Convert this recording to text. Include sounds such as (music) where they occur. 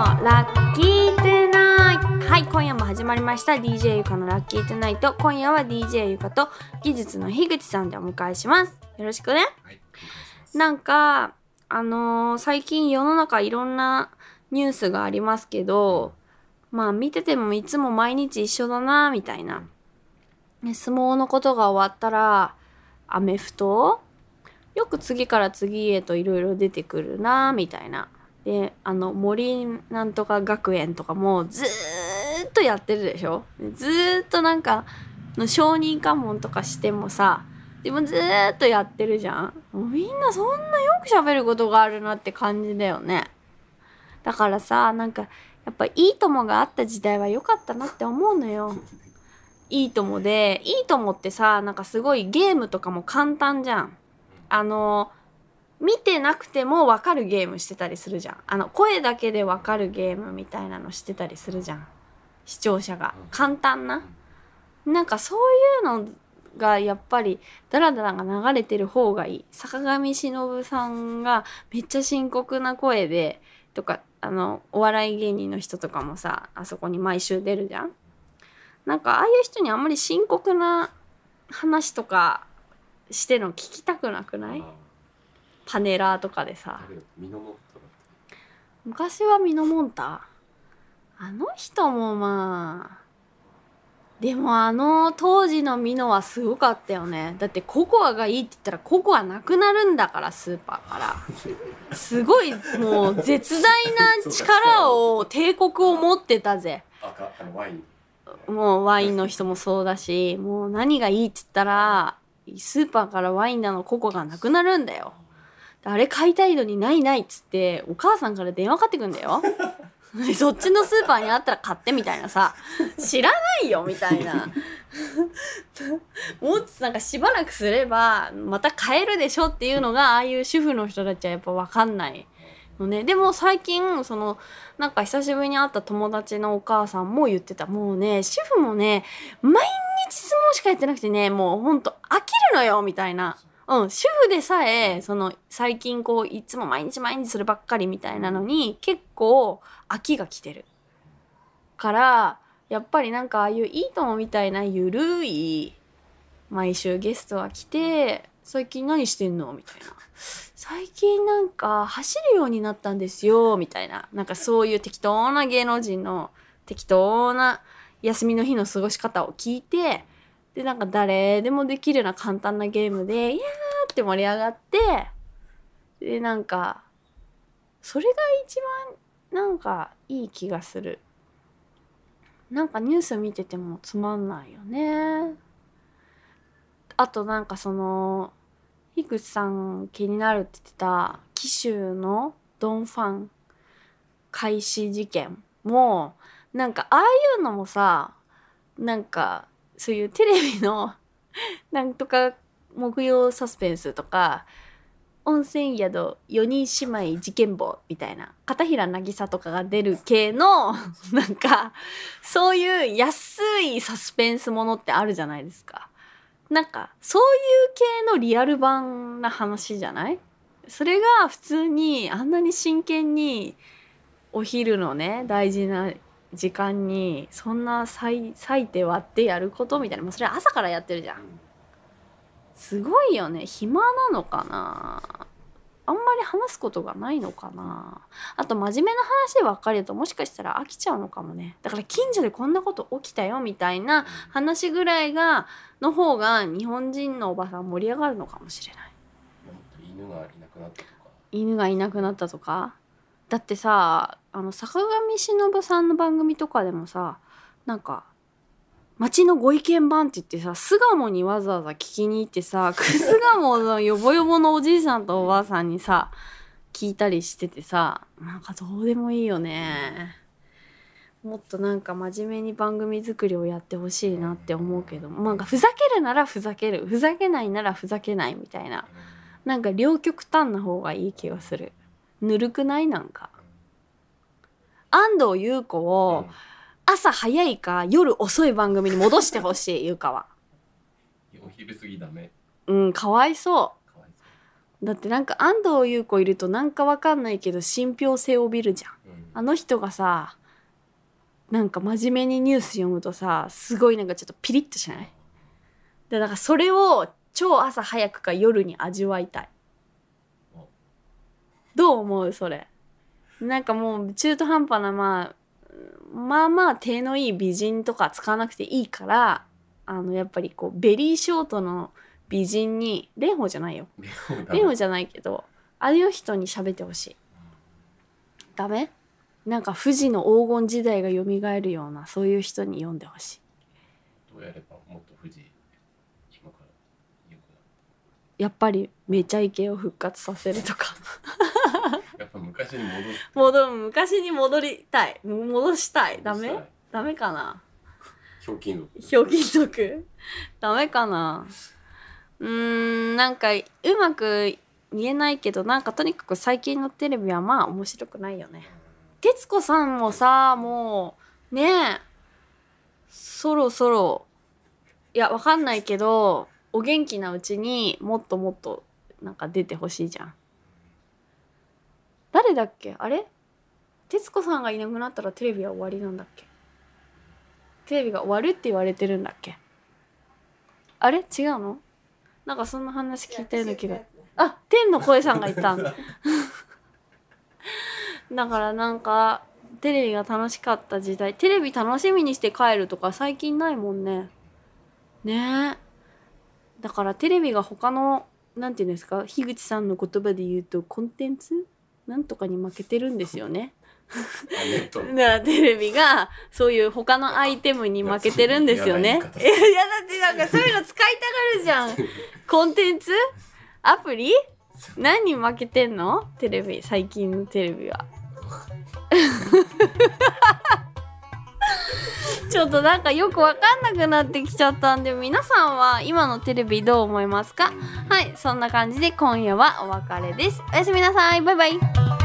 ラッキートゥナイト。はい今夜も始まりました。DJ ゆかのラッキートゥナイト。今夜は DJ ゆかと技術の樋口さんでお迎えします。よろしくね。はい。なんかあのー最近世の中いろんなニュースがありますけどまあ見ててもいつも毎日一緒だなみたいな、ね、相撲のことが終わったらアメフト？よく次から次へといろいろ出てくるなみたいなであの森なんとか学園とかもずっとやってるでしょ？ずっとなんかの承認喚問とかしてもさでもずっとやってるじゃん。もうみんなそんなよく喋ることがあるなって感じだよね。だからさなんかやっぱいいともがあった時代は良かったなって思うのよ。いいともでいいともってさなんかすごいゲームとかも簡単じゃん。あの見てなくても分かるゲームしてたりするじゃん。あの声だけで分かるゲームみたいなのしてたりするじゃん。視聴者が。簡単な？なんかそういうのがやっぱりダラダラが流れてる方がいい。坂上忍さんがめっちゃ深刻な声でとかあのお笑い芸人の人とかもさあそこに毎週出るじゃん。なんかああいう人にあんまり深刻な話とかしてるの聞きたくなくない？パネラーとかでさ。昔はミノモンタ？あの人もまあでもあの当時のミノはすごかったよね。だってココアがいいって言ったらココアなくなるんだからスーパーから。(laughs) すごいもう絶大な力を帝国を持ってたぜ。もうワインの人もそうだしもう何がいいって言ったらスーパーからワインだのココがなくなるんだよあれ買いたいのにないないっつってお母さんから電話かかってくんだよ。(laughs) そっちのスーパーにあったら買ってみたいなさ。知らないよみたいな。(laughs) もうなんかしばらくすればまた買えるでしょっていうのがああいう主婦の人たちはやっぱ分かんないのね。でも最近そのなんか久しぶりに会った友達のお母さんも言ってた。もうね主婦もね毎日相撲しかやってなくてねもうほんと飽きるのよみたいな。うん、主婦でさえその最近こういつも毎日毎日するばっかりみたいなのに結構飽きが来てるからやっぱりなんかああいういいともみたいなゆるい毎週ゲストが来て「最近何してんの?」みたいな「最近なんか走るようになったんですよ」みたいな。なんかそういう適当な芸能人の適当な休みの日の過ごし方を聞いてでなんか誰でもできるような簡単なゲームで「いやー」って盛り上がってでなんかそれが一番なんかいい気がする。なんかニュース見ててもつまんないよね。あとなんかその樋口さん気になるって言ってた紀州のドン・ファン開始事件もなんかああいうのもさなんかそういうテレビの (laughs) なんとか木曜サスペンスとか温泉宿4人姉妹事件簿みたいな片平渚とかが出る系の (laughs) なんかそういう安いサスペンスものってあるじゃないですか。なんかそういう系のリアル版な話じゃない？それが普通にあんなに真剣にお昼のね大事な時間にそんな割割いて割ってやることみたいなもうそれ朝からやってるじゃん。すごいよね。暇なのかな。あんまり話すことがないのかな。あと真面目な話ばっかりだともしかしたら飽きちゃうのかもね。だから近所でこんなこと起きたよみたいな話ぐらいがの方が日本人のおばさん盛り上がるのかもしれない。犬がいなくなったとか。犬がいなくなったとか。だってさあの坂上忍さんの番組とかでもさなんか町のご意見番って言ってさ巣鴨にわざわざ聞きに行ってさ (laughs) 巣鴨のヨボヨボのおじいさんとおばあさんにさ聞いたりしててさなんかどうでもいいよね。もっとなんか真面目に番組作りをやってほしいなって思うけどなんかふざけるならふざける。ふざけないならふざけないみたいな。なんか両極端な方がいい気がする。ぬるくない？なんか。安藤優子を朝早いか夜遅い番組に戻してほしい優香は。お昼過ぎダメうんかわいそう。だってなんか安藤優子いるとなんかわかんないけど信憑性を帯びるじゃん。うん。あの人がさなんか真面目にニュース読むとさすごいなんかちょっとピリッとしない？でだからそれを超朝早くか夜に味わいたい。おどう思う？それなんかもう中途半端なまあまあまあ手のいい美人とか使わなくていいからあのやっぱりこうベリーショートの美人に蓮舫じゃないよ。レオダレオじゃないけどああいう人に喋ってほしい。ダメ？なんか富士の黄金時代が蘇るようなそういう人に読んでほしい。どうやればもっと富士やっぱりめちゃイケを復活させるとか。るやっぱ昔に戻る戻る昔に戻りたい。戻したい。ダメ？ダメかな？ひょうきん族。ひょうきん族？ダメかな？うーんなんかうまく言えないけどなんかとにかく最近のテレビはまあ面白くないよね。徹子さんもさもうねえそろそろいやわかんないけどお元気なうちにもっともっとなんか出てほしいじゃん誰だっけ？あれ？徹子さんがいなくなったらテレビは終わりなんだっけ？テレビが終わるって言われてるんだっけ？あれ？違うの？なんかそんな話聞いたような気が。あ天の声さんがいたんだ。(laughs) だからなんかテレビが楽しかった時代。テレビ楽しみにして帰るとか最近ないもんね。ね。えだからテレビが他のなんていうんですか？樋口さんの言葉で言うとコンテンツ？なんとかに負けてるんですよねだからテレビがそういう他のアイテムに負けてるんですよね。いやいやだってなんかそういうの使いたがるじゃん。(laughs) コンテンツ？アプリ？何に負けてんの？テレビ最近のテレビは。(laughs) ちょっとなんかよくわかんなくなってきちゃったんで皆さんは今のテレビどう思いますか？はいそんな感じで今夜はお別れです。おやすみなさい。バイバイ。